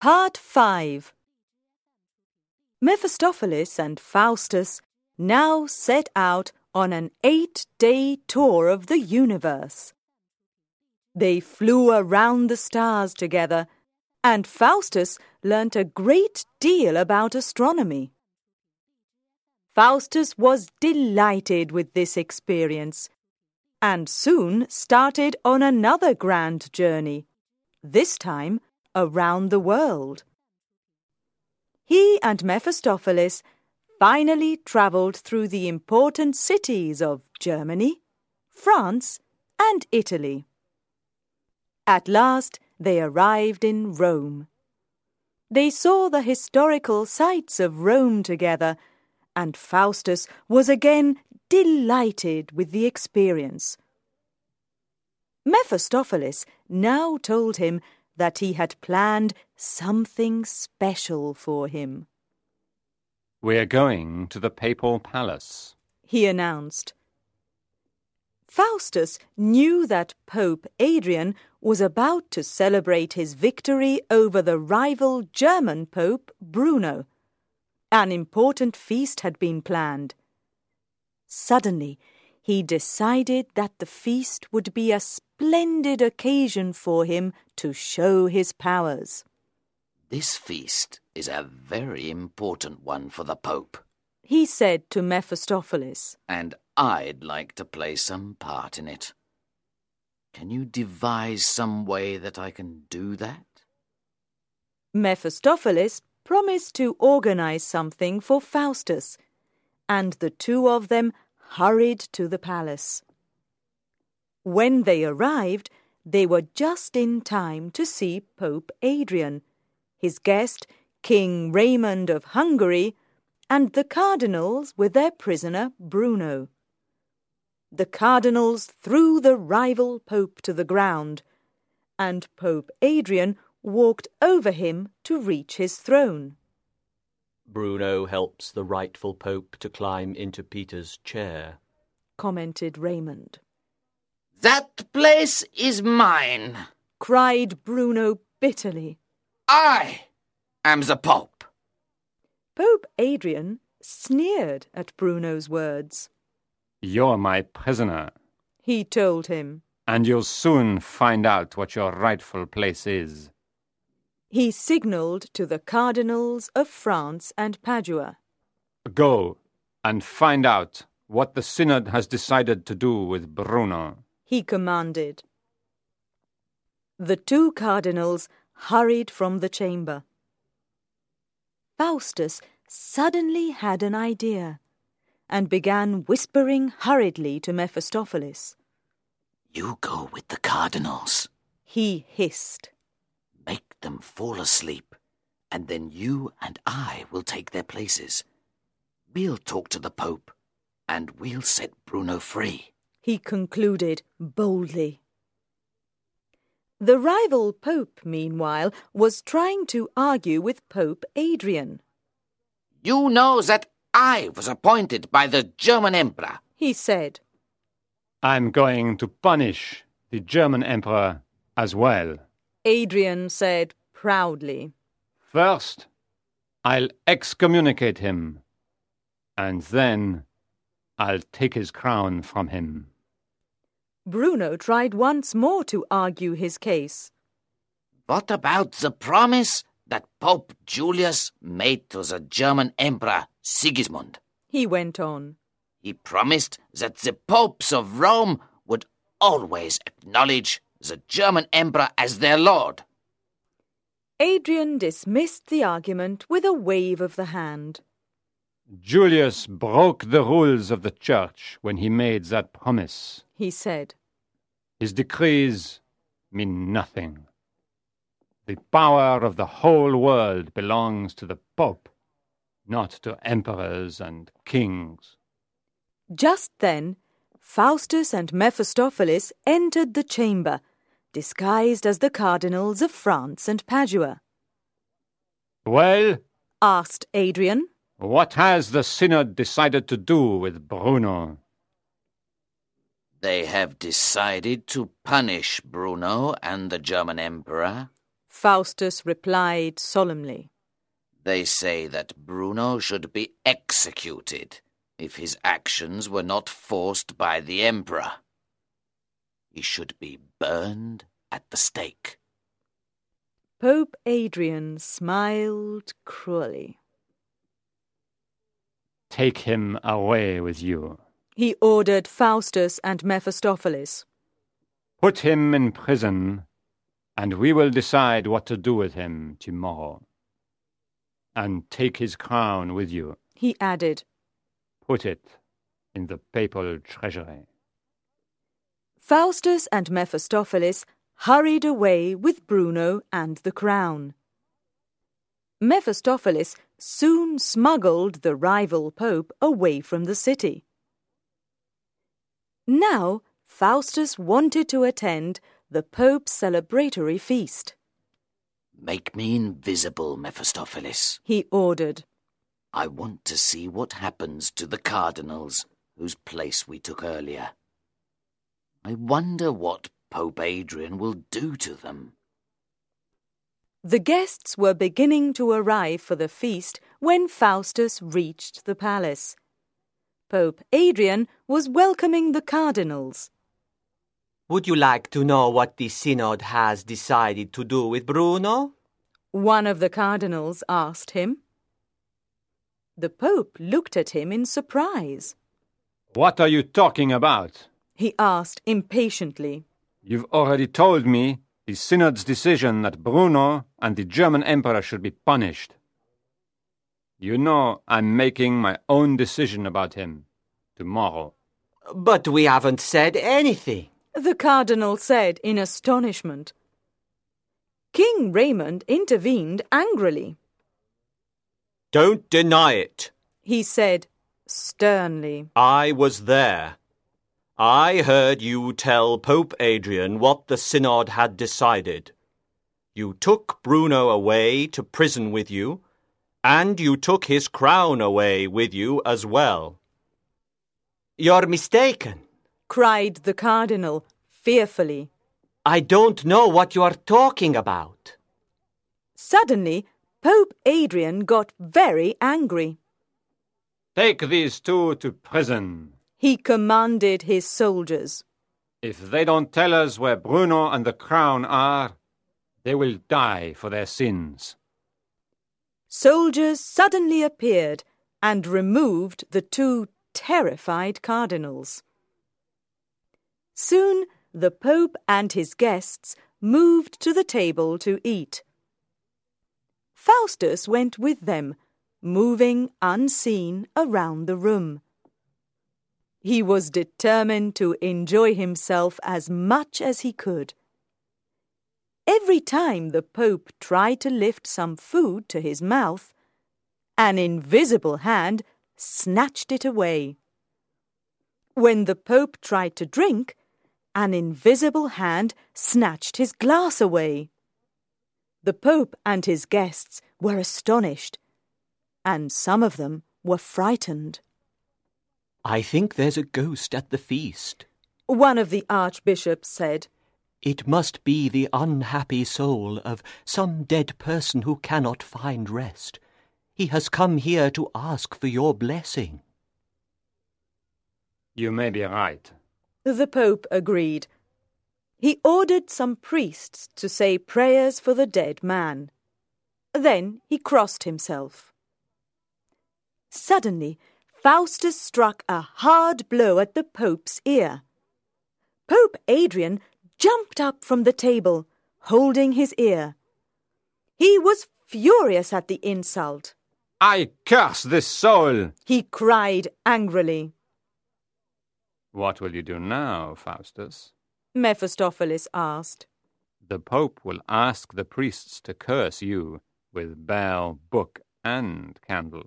Part 5 Mephistopheles and Faustus now set out on an eight day tour of the universe. They flew around the stars together, and Faustus learnt a great deal about astronomy. Faustus was delighted with this experience and soon started on another grand journey, this time around the world. He and Mephistopheles finally travelled through the important cities of Germany, France, and Italy. At last they arrived in Rome. They saw the historical sights of Rome together, and Faustus was again delighted with the experience. Mephistopheles now told him that he had planned something special for him. We're going to the papal palace, he announced. Faustus knew that Pope Adrian was about to celebrate his victory over the rival German Pope Bruno. An important feast had been planned. Suddenly, he decided that the feast would be a splendid occasion for him to show his powers. This feast is a very important one for the Pope, he said to Mephistopheles. And I'd like to play some part in it. Can you devise some way that I can do that? Mephistopheles promised to organize something for Faustus, and the two of them hurried to the palace. When they arrived, they were just in time to see Pope Adrian, his guest, King Raymond of Hungary, and the cardinals with their prisoner Bruno. The cardinals threw the rival pope to the ground, and Pope Adrian walked over him to reach his throne. Bruno helps the rightful pope to climb into Peter's chair, commented Raymond. That place is mine, cried Bruno bitterly. I am the Pope. Pope Adrian sneered at Bruno's words. You're my prisoner, he told him. And you'll soon find out what your rightful place is. He signalled to the cardinals of France and Padua. Go and find out what the synod has decided to do with Bruno, he commanded. The two cardinals hurried from the chamber. Faustus suddenly had an idea and began whispering hurriedly to Mephistopheles. You go with the cardinals, he hissed. Make them fall asleep, and then you and I will take their places. We'll talk to the Pope, and we'll set Bruno free, he concluded boldly. The rival Pope, meanwhile, was trying to argue with Pope Adrian. You know that I was appointed by the German Emperor, he said. I'm going to punish the German Emperor as well. Adrian said proudly. First, I'll excommunicate him, and then I'll take his crown from him. Bruno tried once more to argue his case. What about the promise that Pope Julius made to the German Emperor Sigismund? He went on. He promised that the popes of Rome would always acknowledge the German emperor as their lord. Adrian dismissed the argument with a wave of the hand. Julius broke the rules of the church when he made that promise, he said. His decrees mean nothing. The power of the whole world belongs to the Pope, not to emperors and kings. Just then, Faustus and Mephistopheles entered the chamber, disguised as the cardinals of France and Padua. Well? asked Adrian. What has the synod decided to do with Bruno? They have decided to punish Bruno and the German emperor, Faustus replied solemnly. They say that Bruno should be executed if his actions were not forced by the Emperor. He should be burned at the stake. Pope Adrian smiled cruelly. Take him away with you. He ordered Faustus and Mephistopheles. Put him in prison, and we will decide what to do with him tomorrow. And take his crown with you. He added, Put it in the papal treasury. Faustus and Mephistopheles hurried away with Bruno and the crown. Mephistopheles soon smuggled the rival pope away from the city. Now Faustus wanted to attend the pope's celebratory feast. Make me invisible, Mephistopheles. He ordered. I want to see what happens to the cardinals whose place we took earlier. I wonder what Pope Adrian will do to them. The guests were beginning to arrive for the feast when Faustus reached the palace. Pope Adrian was welcoming the cardinals. Would you like to know what the synod has decided to do with Bruno? One of the cardinals asked him. The Pope looked at him in surprise. What are you talking about? He asked impatiently. You've already told me the Synod's decision that Bruno and the German Emperor should be punished. You know I'm making my own decision about him tomorrow. But we haven't said anything. The cardinal said in astonishment. King Raymond intervened angrily. Don't deny it. He said sternly. I was there. I heard you tell Pope Adrian what the Synod had decided. You took Bruno away to prison with you, and you took his crown away with you as well. You're mistaken. cried the cardinal fearfully. I don't know what you are talking about. Suddenly, Pope Adrian got very angry. Take these two to prison. He commanded his soldiers. If they don't tell us where Bruno and the crown are, they will die for their sins. Soldiers suddenly appeared and removed the two terrified cardinals. Soon the Pope and his guests moved to the table to eat. Faustus went with them, moving unseen around the room. He was determined to enjoy himself as much as he could. Every time the Pope tried to lift some food to his mouth, an invisible hand snatched it away. When the Pope tried to drink, an invisible hand snatched his glass away. The Pope and his guests were astonished, and some of them were frightened. I think there's a ghost at the feast. One of the archbishops said, It must be the unhappy soul of some dead person who cannot find rest. He has come here to ask for your blessing. You may be right. The Pope agreed. He ordered some priests to say prayers for the dead man. Then he crossed himself. Suddenly, Faustus struck a hard blow at the Pope's ear. Pope Adrian jumped up from the table, holding his ear. He was furious at the insult. I curse this soul! He cried angrily. What will you do now, Faustus? Mephistopheles asked. The Pope will ask the priests to curse you with bell, book, and candle.